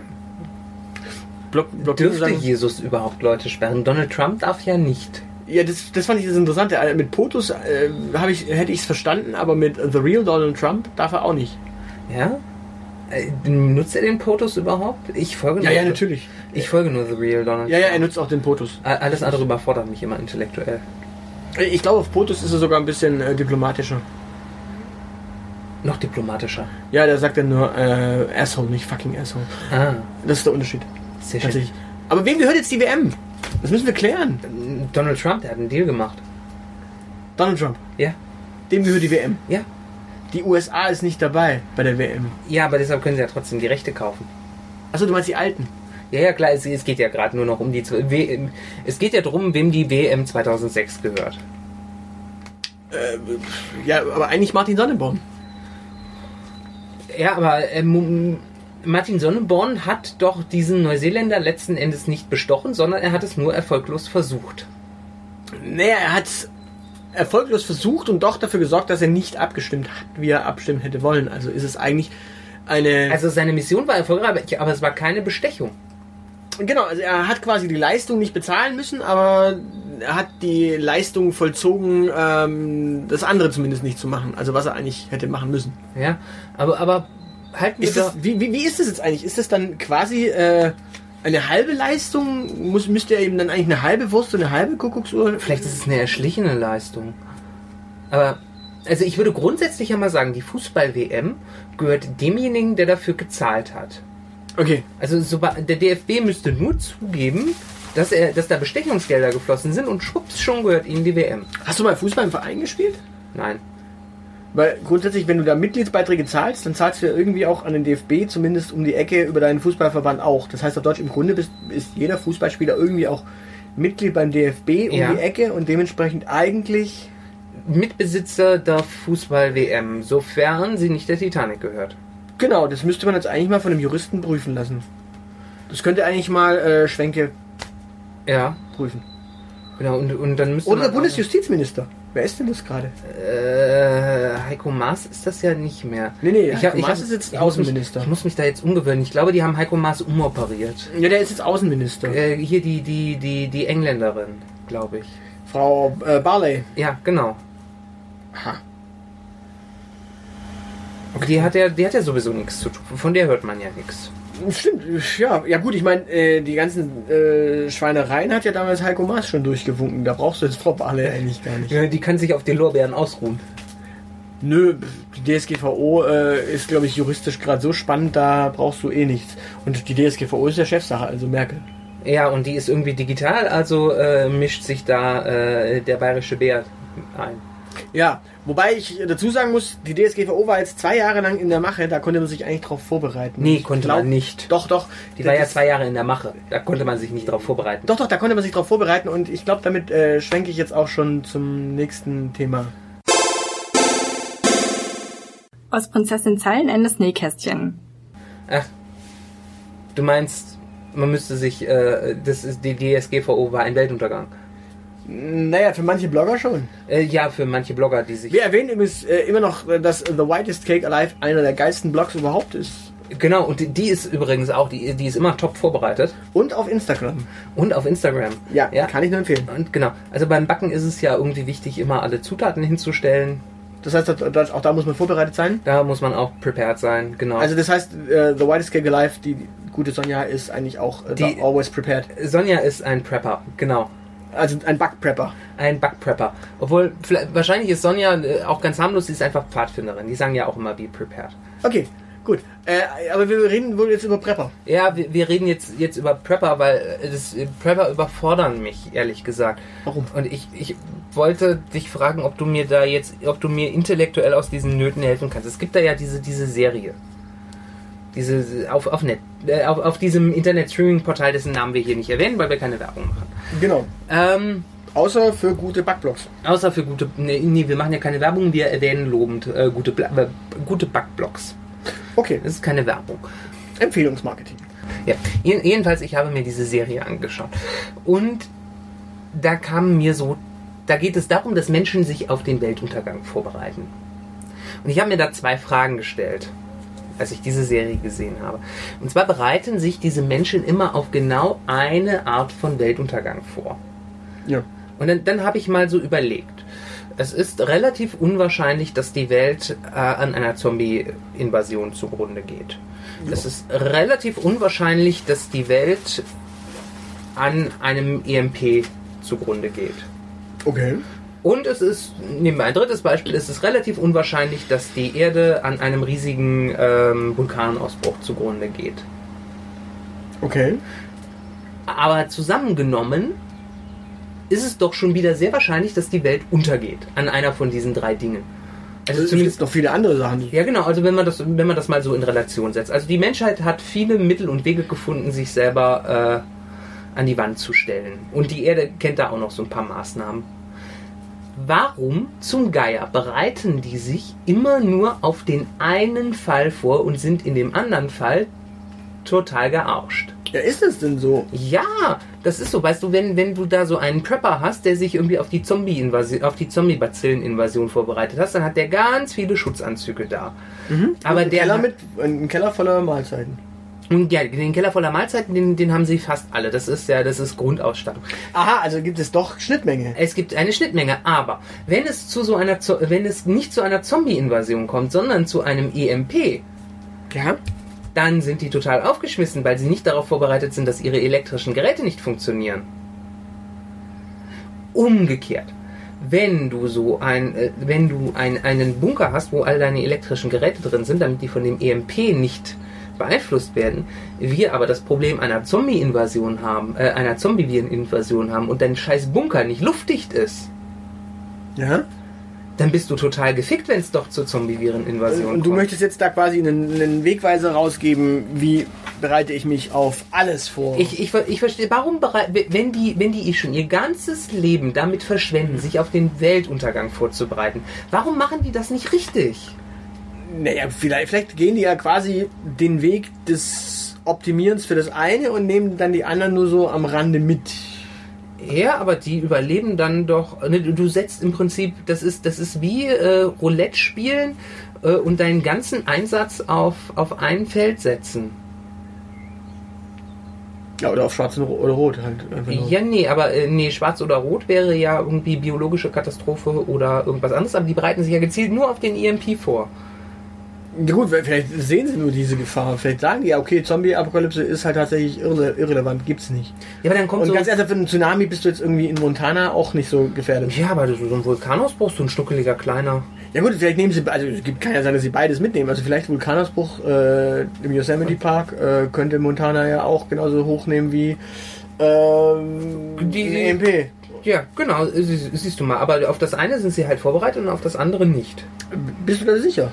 block, blockieren Dürfte sagen, Jesus überhaupt Leute sperren? Donald Trump darf ja nicht. Ja, das, das fand ich das Interessante. Äh, Mit POTUS äh, ich, hätte ich es verstanden, aber mit The Real Donald Trump darf er auch nicht. Ja? Äh, Nutzt er den POTUS überhaupt? Ich folge Ja, nur- ja, natürlich. Ich folge nur The Real Donald Ja, ja, er Trump. nutzt auch den POTUS. Alles andere überfordert mich immer intellektuell. Äh, Ich glaube, auf POTUS ist er sogar ein bisschen äh, diplomatischer. Noch diplomatischer. Ja, der sagt dann nur äh, Asshole, nicht fucking Asshole. Ah, Das ist der Unterschied. Sehr schön. Aber wem gehört jetzt die WM? Das müssen wir klären. Donald Trump, der hat einen Deal gemacht. Donald Trump. Ja. dem gehört die WM. Ja. Die USA ist nicht dabei bei der WM. Ja, aber deshalb können sie ja trotzdem die Rechte kaufen. Achso, du meinst die alten? Ja, ja, klar, es, es geht ja gerade nur noch um die... WM. Es geht ja darum, wem die WM 2006 gehört. Ja, aber eigentlich Martin Sonneborn. Ja, aber ähm, Martin Sonneborn hat doch diesen Neuseeländer letzten Endes nicht bestochen, sondern er hat es nur erfolglos versucht. Naja, er hat erfolglos versucht und doch dafür gesorgt, dass er nicht abgestimmt hat, wie er abstimmen hätte wollen. Also ist es eigentlich eine... Also seine Mission war erfolgreich, aber es war keine Bestechung. Genau, also er hat quasi die Leistung nicht bezahlen müssen, aber er hat die Leistung vollzogen, ähm, das andere zumindest nicht zu machen. Also was er eigentlich hätte machen müssen. Ja, aber, aber halten wir das, wie, wie, wie ist das jetzt eigentlich? Ist das dann quasi äh, eine halbe Leistung? Muss, müsste er eben dann eigentlich eine halbe Wurst und eine halbe Kuckucksuhr? Vielleicht ist es eine erschlichene Leistung. Aber, also ich würde grundsätzlich ja mal sagen, die Fußball-WM gehört demjenigen, der dafür gezahlt hat. Okay. Also so, der DFB müsste nur zugeben, dass, er, dass da Bestechungsgelder geflossen sind und schwupps, schon gehört ihnen die WM. Hast du mal Fußball im Verein gespielt? Nein. Weil grundsätzlich, wenn du da Mitgliedsbeiträge zahlst, dann zahlst du ja irgendwie auch an den DFB zumindest um die Ecke über deinen Fußballverband auch. Das heißt auf Deutsch, im Grunde bist, ist jeder Fußballspieler irgendwie auch Mitglied beim DFB um Ja. die Ecke und dementsprechend eigentlich Mitbesitzer der Fußball-WM, sofern sie nicht der Titanic gehört. Genau, das müsste man jetzt eigentlich mal von einem Juristen prüfen lassen. Das könnte eigentlich mal äh, Schwenke Ja, prüfen. genau. Und, und dann müsste Oder der Bundesjustizminister. Wer ist denn das gerade? Äh, Heiko Maas ist das ja nicht mehr. Nee, nee, ich, Heiko ich, Maas ist jetzt ich muss mich- Außenminister. Ich muss mich da jetzt umgewöhnen. Ich glaube, die haben Heiko Maas umoperiert. Ja, der ist jetzt Außenminister. Äh, hier die, die, die, die Engländerin, glaube ich. Frau äh, Barley. Ja, genau. Aha. Die hat ja, die hat ja sowieso nichts zu tun. Von der hört man ja nichts. Stimmt, ja, ja gut, ich meine, äh, die ganzen äh, Schweinereien hat ja damals Heiko Maas schon durchgewunken. Da brauchst du jetzt Frau Barley eigentlich gar nicht. Ja, die kann sich auf die Lorbeeren ausruhen. Nö, die DSGVO äh, ist, glaube ich, juristisch gerade so spannend, da brauchst du eh nichts. Und die DSGVO ist ja Chefsache, also Merkel. Ja, und die ist irgendwie digital, also äh, mischt sich da äh, der bayerische Bär ein. Ja, wobei ich dazu sagen muss, die DSGVO war jetzt zwei Jahre lang in der Mache, da konnte man sich eigentlich drauf vorbereiten. Nee, Ich konnte glaub- man nicht. Doch, doch. Die war ja zwei Jahre in der Mache. Da konnte man sich nicht drauf vorbereiten. Doch, doch, da konnte man sich drauf vorbereiten und ich glaube, damit äh, schwenke ich jetzt auch schon zum nächsten Thema. Aus Prinzessin Zeilenendes Nähkästchen. Ach, du meinst, man müsste sich, äh, das ist die DSGVO war ein Weltuntergang. Naja, für manche Blogger schon. Äh, ja, für manche Blogger, die sich. Wir erwähnen übrigens äh, immer noch, äh, dass The Whitest Cake Alive einer der geilsten Blogs überhaupt ist. Genau, und die, die ist übrigens auch, die, die ist immer top vorbereitet. Und auf Instagram. Und auf Instagram. Ja, Ja. kann ich nur empfehlen. Und genau, also beim Backen ist es ja irgendwie wichtig, immer alle Zutaten hinzustellen. Das heißt, auch da muss man vorbereitet sein. Da muss man auch prepared sein, genau. Also das heißt, äh, The Whitest Cake Alive, die gute Sonja ist eigentlich auch äh, Die- always prepared. Sonja ist ein Prepper, genau. Also ein Backprepper. Ein Backprepper. Obwohl, wahrscheinlich ist Sonja äh, auch ganz harmlos, sie ist einfach Pfadfinderin. Die sagen ja auch immer, be prepared. Okay, gut. Äh, aber wir reden wohl jetzt über Prepper. Ja, wir, wir reden jetzt, jetzt über Prepper, weil äh, das, äh, Prepper überfordern mich, ehrlich gesagt. Warum? Und ich, ich wollte dich fragen, ob du mir da jetzt, ob du mir intellektuell aus diesen Nöten helfen kannst. Es gibt da ja diese, diese Serie. Diese, auf, auf, Net, äh, auf, auf diesem Internet-Streaming-Portal, dessen Namen wir hier nicht erwähnen, weil wir keine Werbung machen. Genau. Ähm, Außer für gute Backblogs. außer für gute, nee, nee, wir machen ja keine Werbung, wir erwähnen lobend äh, gute, äh, gute Backblogs. Okay, Das ist keine Werbung. Empfehlungsmarketing. Ja, jeden- jedenfalls, ich habe mir diese Serie angeschaut. Und da kam mir so, da geht es darum, dass Menschen sich auf den Weltuntergang vorbereiten. Und ich habe mir da zwei Fragen gestellt, als ich diese Serie gesehen habe. Und zwar bereiten sich diese Menschen immer auf genau eine Art von Weltuntergang vor. Ja. Und dann, dann habe ich mal so überlegt. Es ist relativ unwahrscheinlich, dass die Welt äh, an einer Zombie-Invasion zugrunde geht. Es ist relativ unwahrscheinlich, dass die Welt an einem EMP zugrunde geht. Okay. Und es ist, nehmen wir ein drittes Beispiel, es ist relativ unwahrscheinlich, dass die Erde an einem riesigen ähm, Vulkanausbruch zugrunde geht. Okay. Aber zusammengenommen ist es doch schon wieder sehr wahrscheinlich, dass die Welt untergeht an einer von diesen drei Dingen. Also es gibt noch viele andere Sachen. Ja, genau. Also wenn man das, wenn man das mal so in Relation setzt. Also die Menschheit hat viele Mittel und Wege gefunden, sich selber äh, an die Wand zu stellen. Und die Erde kennt da auch noch so ein paar Maßnahmen. Warum zum Geier bereiten die sich immer nur auf den einen Fall vor und sind in dem anderen Fall total gearscht? Ja, ist es denn so? Ja, das ist so, weißt du, wenn, wenn du da so einen Prepper hast, der sich irgendwie auf die Zombie-Invasion, auf die Zombie-Bazillen-Invasion vorbereitet hast, dann hat der ganz viele Schutzanzüge da. Aber ein der Keller mit ein Keller voller Mahlzeiten. Und ja, den Keller voller Mahlzeiten, den, den haben sie fast alle. Das ist ja, das ist Grundausstattung. Aha, also gibt es doch Schnittmenge. Es gibt eine Schnittmenge, aber wenn es zu so einer, wenn es nicht zu einer Zombie-Invasion kommt, sondern zu einem EMP, Ja. dann sind die total aufgeschmissen, weil sie nicht darauf vorbereitet sind, dass ihre elektrischen Geräte nicht funktionieren. Umgekehrt, wenn du so ein, äh, wenn du ein, einen Bunker hast, wo all deine elektrischen Geräte drin sind, damit die von dem EMP nicht beeinflusst werden, wir aber das Problem einer Zombie-Invasion haben, äh, einer Zombie-Viren-Invasion haben und dein scheiß Bunker nicht luftdicht ist, Ja. dann bist du total gefickt, wenn es doch zur Zombie-Viren-Invasion Und du kommt. möchtest jetzt da quasi einen, einen Wegweiser rausgeben, wie bereite ich mich auf alles vor? Ich, ich, ich verstehe, warum, berei- wenn die, wenn die schon ihr ganzes Leben damit verschwenden, sich auf den Weltuntergang vorzubereiten, warum machen die das nicht richtig? Naja, vielleicht, vielleicht gehen die ja quasi den Weg des Optimierens für das eine und nehmen dann die anderen nur so am Rande mit. Ja, aber die überleben dann doch. Ne, du setzt im Prinzip, das ist, das ist wie äh, Roulette spielen äh, und deinen ganzen Einsatz auf, auf ein Feld setzen. Ja, oder auf schwarz oder rot halt. Ja, nee, aber äh, nee, schwarz oder rot wäre ja irgendwie biologische Katastrophe oder irgendwas anderes, aber die bereiten sich ja gezielt nur auf den EMP vor. Ja, gut, vielleicht sehen sie nur diese Gefahr. Vielleicht sagen die ja, okay, Zombie-Apokalypse ist halt tatsächlich irre, irrelevant, gibt's nicht. Ja, aber dann kommt Und so. ganz ernsthaft, für einen Tsunami bist du jetzt irgendwie in Montana auch nicht so gefährdet. Ja, aber so ein Vulkanausbruch, so ein schnuckeliger kleiner. Ja gut, vielleicht nehmen sie, also es gibt kann ja sein, dass sie beides mitnehmen. Also vielleicht Vulkanausbruch äh, im Yosemite Park äh, könnte Montana ja auch genauso hochnehmen wie ähm, Die- die EMP. Ja, genau, sie- siehst du mal. Aber auf das eine sind sie halt vorbereitet und auf das andere nicht. Bist du da sicher?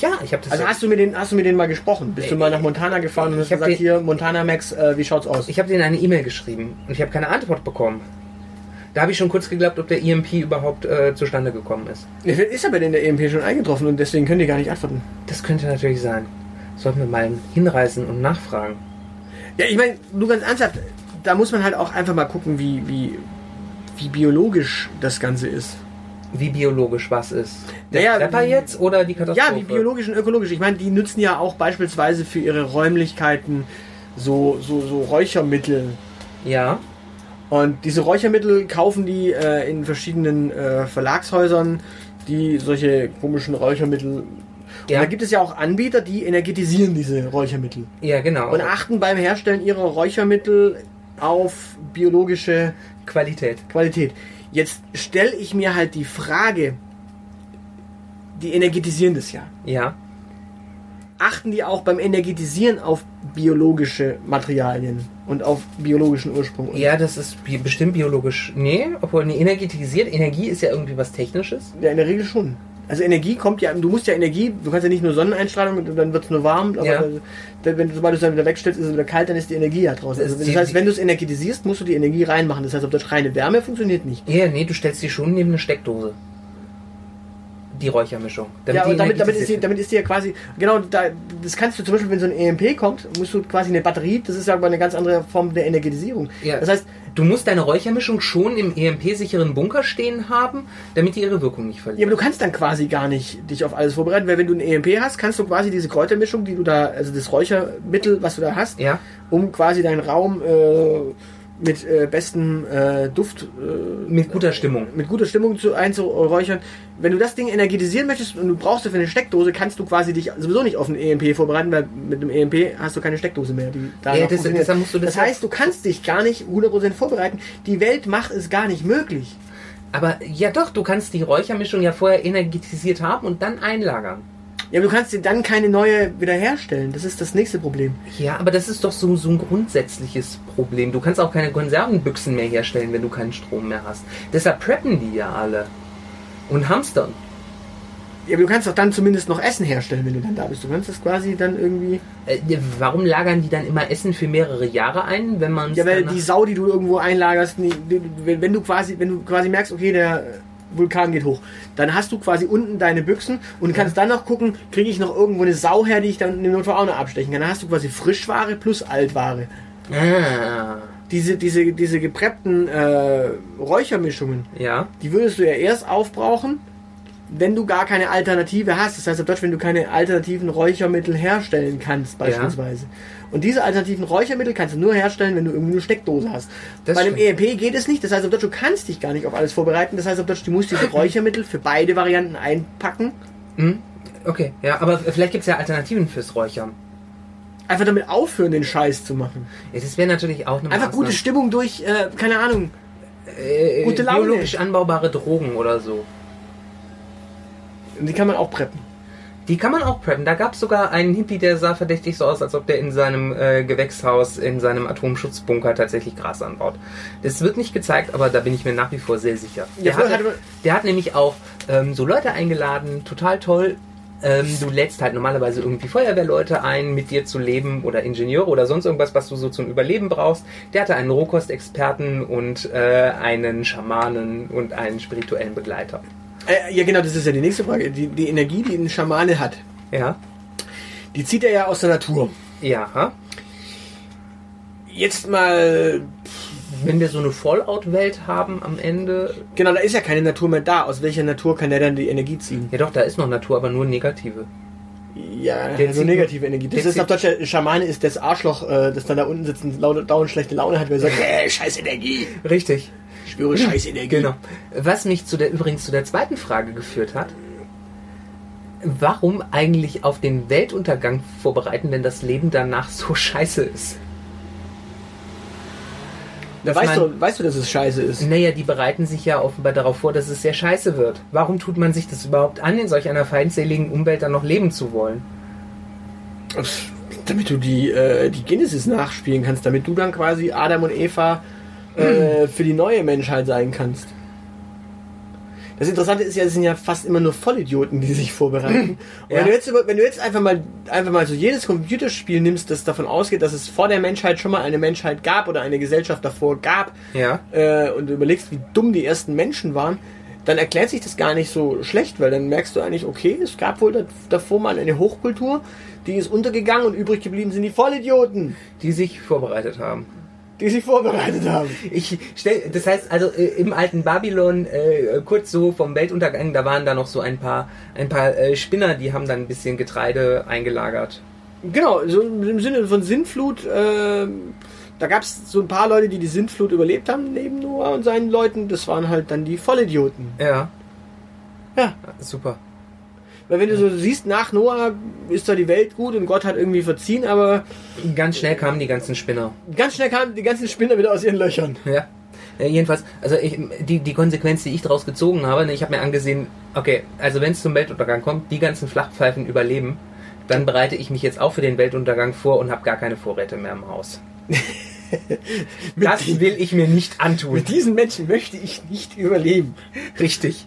Ja, ich habe das. Also hast du mit denen, hast du mit denen mal gesprochen? Bist du mal nach Montana gefahren und hast gesagt, den- hier Montana Max, äh, wie schaut's aus? ich habe denen eine E-Mail geschrieben und ich habe keine Antwort bekommen. Da habe ich schon kurz geglaubt, ob der EMP überhaupt äh, zustande gekommen ist. Ist aber denn der EMP schon eingetroffen und deswegen können die gar nicht antworten. Das könnte natürlich sein. Sollten wir mal hinreisen und nachfragen. Ja, ich meine, du ganz ernsthaft, da muss man halt auch einfach mal gucken, wie, wie, wie biologisch das Ganze ist. Wie biologisch was ist. Der Naja, Trepper wie- jetzt oder die Katastrophe? Ja, wie biologisch und ökologisch. Ich meine, die nutzen ja auch beispielsweise für ihre Räumlichkeiten so, so, so Räuchermittel. Ja. Und diese Räuchermittel kaufen die äh, in verschiedenen äh, Verlagshäusern, die solche komischen Räuchermittel. Und Ja. da gibt es ja auch Anbieter, die energetisieren diese Räuchermittel. Ja, genau. Und achten beim Herstellen ihrer Räuchermittel auf biologische Qualität. Qualität. Jetzt stelle ich mir halt die Frage, die energetisieren das ja. Ja. Achten die auch beim Energetisieren auf biologische Materialien und auf biologischen Ursprung? Ja, das ist bi bestimmt biologisch. Nee, obwohl nee, energetisiert. Energie ist ja irgendwie was Technisches. Ja, in der Regel schon. Also Energie kommt ja, du musst ja Energie, du kannst ja nicht nur Sonneneinstrahlung und dann wird es nur warm, aber Ja. dann, wenn du sobald du es dann wieder wegstellst, ist es wieder kalt, dann ist die Energie ja draußen. Also, das heißt, wenn du es energetisierst, musst du die Energie reinmachen. Das heißt, ob das reine Wärme funktioniert nicht. Ja, nee, du stellst die schon neben eine Steckdose. Die Räuchermischung. ja, die und damit, damit, ist die, damit ist die ja quasi, genau, da, das kannst du zum Beispiel, wenn so ein EMP kommt, musst du quasi eine Batterie, das ist ja aber eine ganz andere Form der Energetisierung. Ja. Das heißt. Du musst deine Räuchermischung schon im EMP-sicheren Bunker stehen haben, damit die ihre Wirkung nicht ja, verlieren. aber du kannst dann quasi gar nicht dich auf alles vorbereiten, weil wenn du ein EMP hast, kannst du quasi diese Kräutermischung, die du da, also das Räuchermittel, was du da hast, Ja, um quasi deinen Raum äh, mit äh, bestem äh, Duft, äh, mit guter Stimmung. mit guter Stimmung zu einzuräuchern. Wenn du das Ding energetisieren möchtest und du brauchst dafür eine Steckdose, kannst du quasi dich sowieso nicht auf ein EMP vorbereiten, weil mit einem EMP hast du keine Steckdose mehr. Die danach Ja, das- du das das heißt, du kannst dich gar nicht 100% vorbereiten. Die Welt macht es gar nicht möglich. Aber ja doch, du kannst die Räuchermischung ja vorher energetisiert haben und dann einlagern. Ja, aber du kannst dir dann keine neue wiederherstellen. Das ist das nächste Problem. Ja, aber das ist doch so, so ein grundsätzliches Problem. Du kannst auch keine Konservenbüchsen mehr herstellen, wenn du keinen Strom mehr hast. Deshalb preppen die ja alle. Und hamstern. Ja, aber du kannst doch dann zumindest noch Essen herstellen, wenn du dann da bist. Du kannst das quasi dann irgendwie. Äh, warum lagern die dann immer Essen für mehrere Jahre ein, wenn man Ja, weil die Sau, die du irgendwo einlagerst, wenn du quasi, wenn du quasi merkst, okay, der Vulkan geht hoch, dann hast du quasi unten deine Büchsen und kannst dann noch gucken, kriege ich noch irgendwo eine Sau her, die ich dann im Notfall auch noch abstechen kann. Dann hast du quasi Frischware plus Altware. Ah, Diese, diese, diese gepreppten äh, Räuchermischungen, ja. die würdest du ja erst aufbrauchen, wenn du gar keine Alternative hast. Das heißt auf Deutsch, wenn du keine alternativen Räuchermittel herstellen kannst, beispielsweise. Und diese alternativen Räuchermittel kannst du nur herstellen, wenn du irgendwie eine Steckdose hast. Das Bei einem stimmt. EMP geht es nicht. Das heißt auf Deutsch, du kannst dich gar nicht auf alles vorbereiten. Das heißt auf Deutsch, du musst diese Räuchermittel für beide Varianten einpacken. Hm? Okay, ja, aber vielleicht gibt es ja Alternativen fürs Räuchern. Einfach damit aufhören, den Scheiß zu machen. Ja, das wäre natürlich auch eine Einfach gute Maßnahme. Stimmung durch, äh, keine Ahnung. äh, gute Laune. biologisch anbaubare Drogen oder so. Und die kann man auch preppen. Die kann man auch preppen. Da gab es sogar einen Hippie, der sah verdächtig so aus, als ob der in seinem äh, Gewächshaus, in seinem Atomschutzbunker tatsächlich Gras anbaut. Das wird nicht gezeigt, aber da bin ich mir nach wie vor sehr sicher. Ja, Der, hatte man- der hat nämlich auch ähm, so Leute eingeladen, total toll. Ähm, du lädst halt normalerweise irgendwie Feuerwehrleute ein, mit dir zu leben oder Ingenieure oder sonst irgendwas, was du so zum Überleben brauchst. Der hatte einen Rohkostexperten und äh, einen Schamanen und einen spirituellen Begleiter. Äh, ja, genau, das ist ja die nächste Frage. Die, die Energie, die ein Schamane hat, Ja, die zieht er ja aus der Natur. ja. Jetzt mal, Wenn wir so eine Fallout-Welt haben am Ende, genau, da ist ja keine Natur mehr da. Aus welcher Natur kann der dann die Energie ziehen? ja doch, da ist noch Natur, aber nur negative. Ja, Der so zieht negative Energie. Das der ist zieht- auf Deutsch, der Schamane ist das Arschloch, äh, das dann da unten sitzt und laut, dauernd schlechte Laune hat, weil er sagt, äh, scheiß Energie. Richtig. Ich spüre scheiß Energie. Genau. Was mich zu der übrigens zu der zweiten Frage geführt hat. Warum eigentlich auf den Weltuntergang vorbereiten, wenn das Leben danach so (laughs) scheiße ist? Da weißt, man- du, weißt du, dass es scheiße ist? Naja, die bereiten sich ja offenbar darauf vor, dass es sehr scheiße wird. Warum tut man sich das überhaupt an, in solch einer feindseligen Umwelt dann noch leben zu wollen? Damit du die, äh, die Genesis nachspielen kannst, damit du dann quasi Adam und Eva äh, für die neue Menschheit sein kannst. Das Interessante ist ja, es sind ja fast immer nur Vollidioten, die sich vorbereiten. (clears throat) Und Ja. wenn, du jetzt, wenn du jetzt einfach mal, einfach mal so jedes Computerspiel nimmst, das davon ausgeht, dass es vor der Menschheit schon mal eine Menschheit gab oder eine Gesellschaft davor gab, Ja. äh, und du überlegst, wie dumm die ersten Menschen waren, dann erklärt sich das gar nicht so schlecht, weil dann merkst du eigentlich, okay, es gab wohl da- davor mal eine Hochkultur, die ist untergegangen und übrig geblieben sind die Vollidioten, Die sich vorbereitet haben. Die sich vorbereitet haben. Ich stell, das heißt also äh, im alten Babylon äh, kurz so vom Weltuntergang, da waren da noch so ein paar ein paar äh, Spinner, die haben dann ein bisschen Getreide eingelagert. Genau, so im Sinne von Sintflut, äh, da gab es so ein paar Leute, die die Sintflut überlebt haben, neben Noah und seinen Leuten, das waren halt dann die Vollidioten. Ja, Ja, super. Weil wenn du so siehst, nach Noah ist zwar die Welt gut und Gott hat irgendwie verziehen, aber Ganz schnell kamen die ganzen Spinner. ganz schnell kamen die ganzen Spinner wieder aus ihren Löchern. Ja. Äh, jedenfalls, also ich, die, die Konsequenz, die ich daraus gezogen habe, ne, ich habe mir angesehen, okay, also wenn es zum Weltuntergang kommt, die ganzen Flachpfeifen überleben, dann bereite ich mich jetzt auch für den Weltuntergang vor und habe gar keine Vorräte mehr im Haus. (laughs) das will ich mir nicht antun. Mit diesen Menschen möchte ich nicht überleben. Richtig.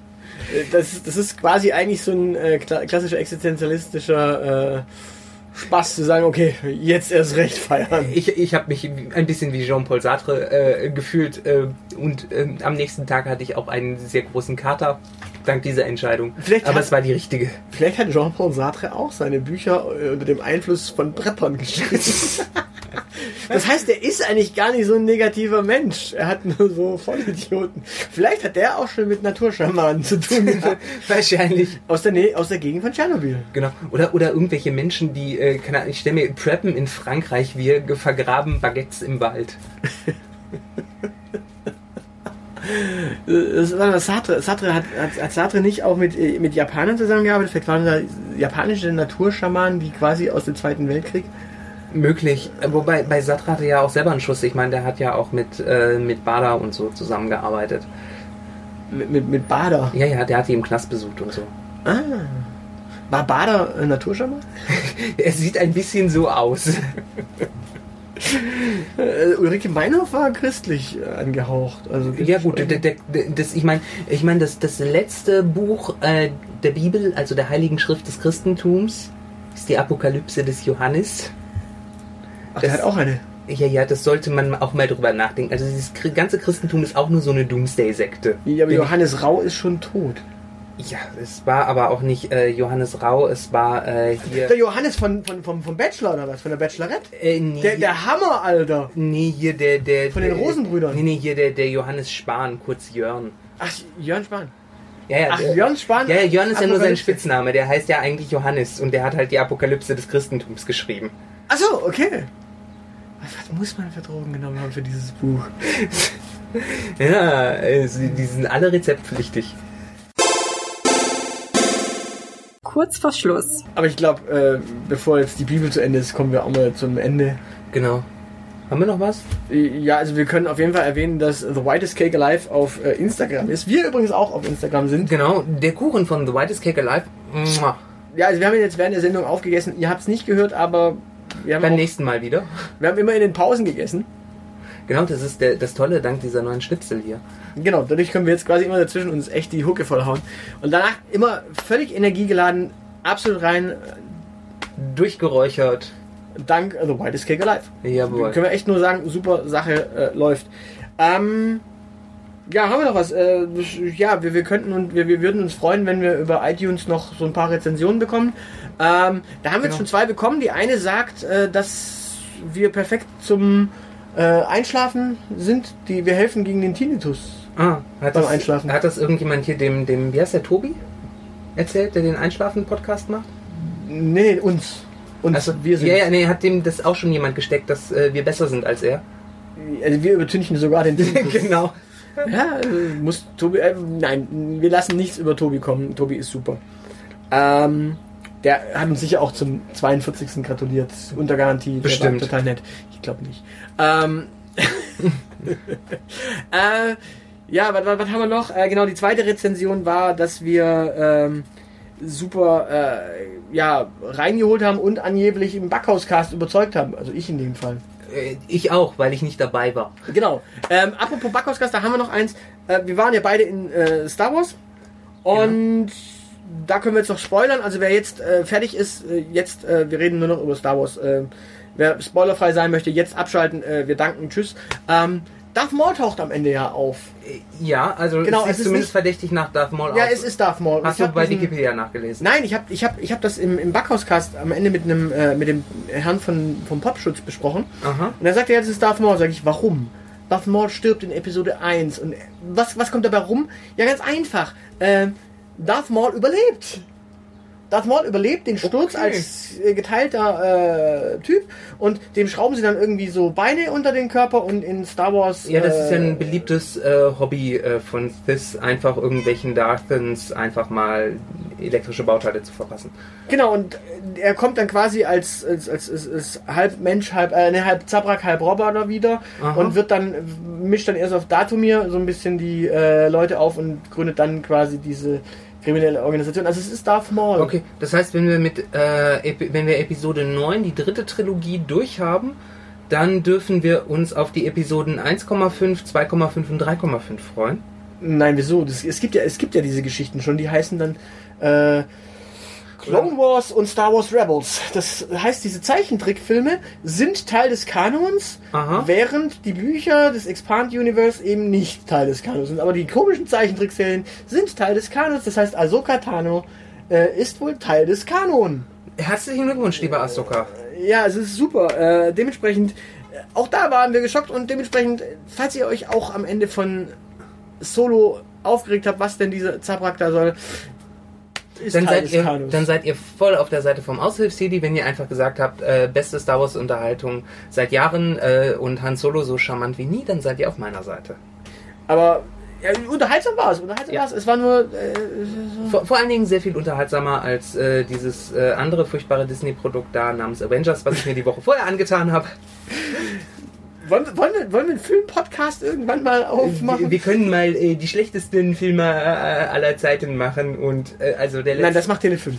Äh, Das, das ist quasi eigentlich so ein äh, kla- klassischer existenzialistischer äh, Spaß zu sagen, okay, jetzt erst recht feiern. Ich, ich habe mich ein bisschen wie Jean-Paul Sartre äh, gefühlt äh, und ähm, am nächsten Tag hatte ich auch einen sehr großen Kater, dank dieser Entscheidung. Vielleicht Aber hat- es war die richtige. Vielleicht hat Jean-Paul Sartre auch seine Bücher äh, unter dem Einfluss von Preppern geschrieben. (laughs) Das heißt, er ist eigentlich gar nicht so ein negativer Mensch. Er hat nur so Vollidioten. Vielleicht hat der auch schon mit Naturschamanen zu tun. (laughs) Wahrscheinlich. Aus der, Nähe, aus der Gegend von Tschernobyl. Genau. Oder, oder irgendwelche Menschen, die, äh, keine Ahnung, ich stelle mir Preppen in Frankreich, wir vergraben Baguettes im Wald. Äh, Das war das Sartre. Sartre hat, hat, hat Sartre nicht auch mit, äh, mit Japanern zusammengearbeitet? Vielleicht waren da japanische Naturschamanen, die quasi aus dem Zweiten Weltkrieg. Möglich. Äh, Wobei bei Sartre hatte ja auch selber einen Schuss. Ich meine, der hat ja auch mit, äh, mit Bader und so zusammengearbeitet. Mit, mit, mit Bader. Ja, ja, der hat die im Knast besucht und so. Ah. War Bader ein Naturschaman? (laughs) Er sieht ein bisschen so aus. Äh, Ulrike Meinhoff war christlich äh, angehaucht. Also Ja gut, der, der, das, ich meine, ich mein, das, das letzte Buch, äh, der Bibel, also der Heiligen Schrift des Christentums, ist die Apokalypse des Johannes. Ach, der hat auch eine. Ja, ja, das sollte man auch mal drüber nachdenken. Also dieses ganze Christentum ist auch nur so eine Doomsday-Sekte. Ja, aber Johannes Rau ist schon tot. Ja, es war aber auch nicht äh, Johannes Rau, es war äh, hier... Der Johannes von, von, vom, vom Bachelor oder was? Von der Bachelorette? Äh, nee, Der, der Hammer, Alter. nee, hier der... der Von den der, Rosenbrüdern? Nee, nee, hier der, der Johannes Spahn, kurz Jörn. Ach, Jörn Spahn. Ja, ja, Ach, der- Jörn Spahn? Ja, ja, Jörn ist ja nur sein. Spitzname. Der heißt ja eigentlich Johannes und der hat halt die Apokalypse des Christentums geschrieben. Ach so, okay. Was, muss man für Drogen genommen haben für dieses Buch? Ja, also die sind alle rezeptpflichtig. Kurz vor Schluss. Aber ich glaube, äh, bevor jetzt die Bibel zu Ende ist, kommen wir auch mal zum Ende. Genau. Haben wir noch was? Ja, also wir können auf jeden Fall erwähnen, dass The Whitest Cake Alive auf äh, Instagram ist. Wir übrigens auch auf Instagram sind. Genau, der Kuchen von The Whitest Cake Alive. Mua. Ja, also wir haben ihn jetzt während der Sendung aufgegessen. Ihr habt es nicht gehört, aber Beim auch, nächsten Mal wieder. wir haben immer in den Pausen gegessen. Genau, das ist der, das Tolle dank dieser neuen Schnitzel hier. Genau, dadurch können wir jetzt quasi immer dazwischen uns echt die Hucke vollhauen. Und danach immer völlig energiegeladen, absolut rein, Durchgeräuchert. dank The Whitest Cake Alive. Jawohl. Können wir echt nur sagen, super Sache äh, läuft. Ähm, ja, haben wir noch was? Äh, ja, wir, wir könnten und wir, wir würden uns freuen, wenn wir über iTunes noch so ein paar Rezensionen bekommen. Ähm, da haben wir jetzt Genau. schon zwei bekommen. Die eine sagt, äh, dass wir perfekt zum äh, Einschlafen sind. Die wir helfen gegen den Tinnitus. Ah, hat Beim das, Einschlafen. Hat das irgendjemand hier dem, dem, wie heißt der, Tobi? Erzählt, der den Einschlafen-Podcast macht? Nee, uns. Uns, Also, wir sind. Ja, ja, nee, hat dem das auch schon jemand gesteckt, dass äh, wir besser sind als er. Also wir übertünchen sogar den (laughs) Tinnitus. genau. Ja, äh, muss Tobi. Äh, nein, wir lassen nichts über Tobi kommen. Tobi ist super. Ähm, der hat uns sicher auch zum 42. gratuliert. Unter Garantie. Bestimmt. Total nett. Ich glaube nicht. Ähm, (laughs) äh, ja, was, was, was haben wir noch? Äh, genau, die zweite Rezension war, dass wir ähm, super äh, ja, reingeholt haben und angeblich im Backhauscast überzeugt haben. Also ich in dem Fall. Äh, ich auch, weil ich nicht dabei war. Genau. Ähm, apropos Backhausgast, da haben wir noch eins. Äh, wir waren ja beide in äh, Star Wars. Und da können wir jetzt noch spoilern. Also wer jetzt äh, fertig ist, äh, jetzt, äh, wir reden nur noch über Star Wars. Äh, wer spoilerfrei sein möchte, jetzt abschalten. Wir danken, tschüss. Ähm, Darth Maul taucht am Ende ja auf. Äh, Ja, also Genau, es es ist zumindest nicht- verdächtig nach Darth Maul Ja, aus. es ist Darth Maul. Hast Ich du bei diesen- Wikipedia nachgelesen? Nein, ich habe ich hab, ich hab das im, im Backhauscast am Ende mit einem äh, mit dem Herrn von, vom Popschutz besprochen. Aha. Und er sagt er, jetzt ist Darth Maul. Sag ich, warum? Darth Maul stirbt in Episode 1. Und was, was kommt dabei rum? Ja, ganz einfach. Ähm, Darth Maul überlebt. Darth Maul überlebt den Sturz Okay. als äh, geteilter äh, Typ und dem schrauben sie dann irgendwie so Beine unter den Körper und in Star Wars. Ja, das äh, ist ja ein beliebtes äh, Hobby äh, von Sith, einfach irgendwelchen Darthens einfach mal elektrische Bauteile zu verpassen. Genau, und äh, er kommt dann quasi als, als, als, als, als halb Mensch, halb, äh, ne, halb Zabrak, halb Roboter wieder Aha. und wird dann, mischt dann erst auf Datumir so ein bisschen die äh, Leute auf und gründet dann quasi diese kriminelle Organisation. Also es ist Darth Maul. Okay, das heißt, wenn wir mit äh, wenn wir Episode 9, die dritte Trilogie durchhaben, dann dürfen wir uns auf die Episoden 1,5, 2,5 und 3,5 freuen. Nein, wieso? Das, es, gibt ja, es gibt ja diese Geschichten schon, die heißen dann äh, Clone Wars und Star Wars Rebels. Das heißt, diese Zeichentrickfilme sind Teil des Kanons, Aha. während die Bücher des Expand Universe eben nicht Teil des Kanons sind. Aber die komischen Zeichentrickserien sind Teil des Kanons. Das heißt, Ahsoka Tano äh, ist wohl Teil des Kanon. Herzlichen Glückwunsch, lieber Ahsoka. Ja, es ist super. Äh, dementsprechend, äh, auch da waren wir geschockt und dementsprechend, äh, falls ihr euch auch am Ende von Solo aufgeregt habt, was denn dieser Zabrak da soll, ist Dann Teil seid, ihr, Kanons. dann seid ihr voll auf der Seite vom Aushilfs-CD, wenn ihr einfach gesagt habt, äh, beste Star Wars-Unterhaltung seit Jahren äh, und Han Solo so charmant wie nie, dann seid ihr auf meiner Seite. Aber ja, unterhaltsam war es, unterhaltsam Ja. war es. Es war nur, äh, Vor, vor allen Dingen sehr viel unterhaltsamer als äh, dieses äh, andere furchtbare Disney-Produkt da namens Avengers, was ich mir die Woche vorher angetan habe. (laughs) wollen, wir- wollen, wir, wollen wir einen Film-Podcast irgendwann mal aufmachen? Wir, wir können mal äh, die schlechtesten Filme äh, aller Zeiten machen und äh, also der Nein, das macht Tele 5.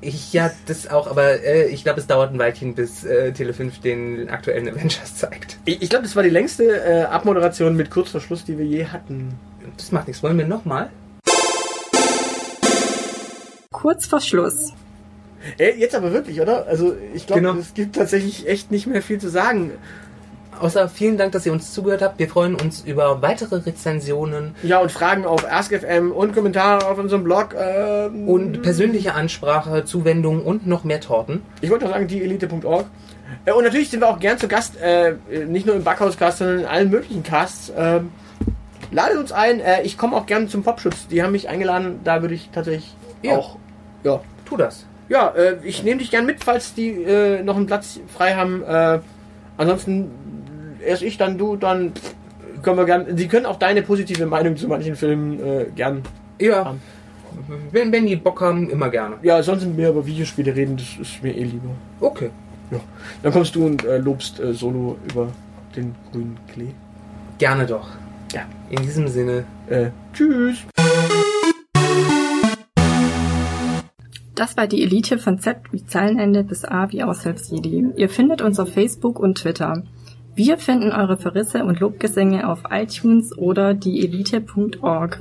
ich, ja, das auch, aber äh, ich glaube, es dauert ein Weilchen, bis äh, Tele5 den aktuellen (laughs) Avengers zeigt. Ich, ich glaube, das war die längste äh, Abmoderation mit kurz vor Schluss, die wir je hatten. Das macht nichts. Wollen wir nochmal? kurz vor Schluss. Ey, jetzt aber wirklich, oder? Also ich glaube, Genau. es gibt tatsächlich echt nicht mehr viel zu sagen. Außer vielen Dank, dass ihr uns zugehört habt. Wir freuen uns über weitere Rezensionen Ja, und Fragen auf AskFM und Kommentare auf unserem Blog. Ähm, und persönliche Ansprache, Zuwendung und noch mehr Torten. Ich wollte noch sagen, dieelite.org. Äh, und natürlich sind wir auch gern zu Gast, äh, nicht nur im Backhauscast, sondern in allen möglichen Casts. Ähm, ladet uns ein. Äh, ich komme auch gern zum Popschutz. Die haben mich eingeladen. Da würde ich tatsächlich Ja. auch. Ja. Tu das. Ja, äh, ich nehme dich gern mit, falls die äh, noch einen Platz frei haben. Äh, ansonsten erst ich, dann du, dann können wir gern. Sie können auch deine positive Meinung zu manchen Filmen äh, gern. Ja. Wenn, wenn die Bock haben, immer gerne. Ja, sonst mit mir über Videospiele reden, das ist mir eh lieber. Okay. Ja. Dann kommst du und äh, lobst äh, Solo über den grünen Klee. Gerne doch. Ja. In diesem Sinne. Äh, tschüss. Das war die Elite von Z wie Zeilenende bis A wie Aushilfsjedi. Ihr findet uns auf Facebook und Twitter. Wir finden eure Verrisse und Lobgesänge auf iTunes oder dieelite.org.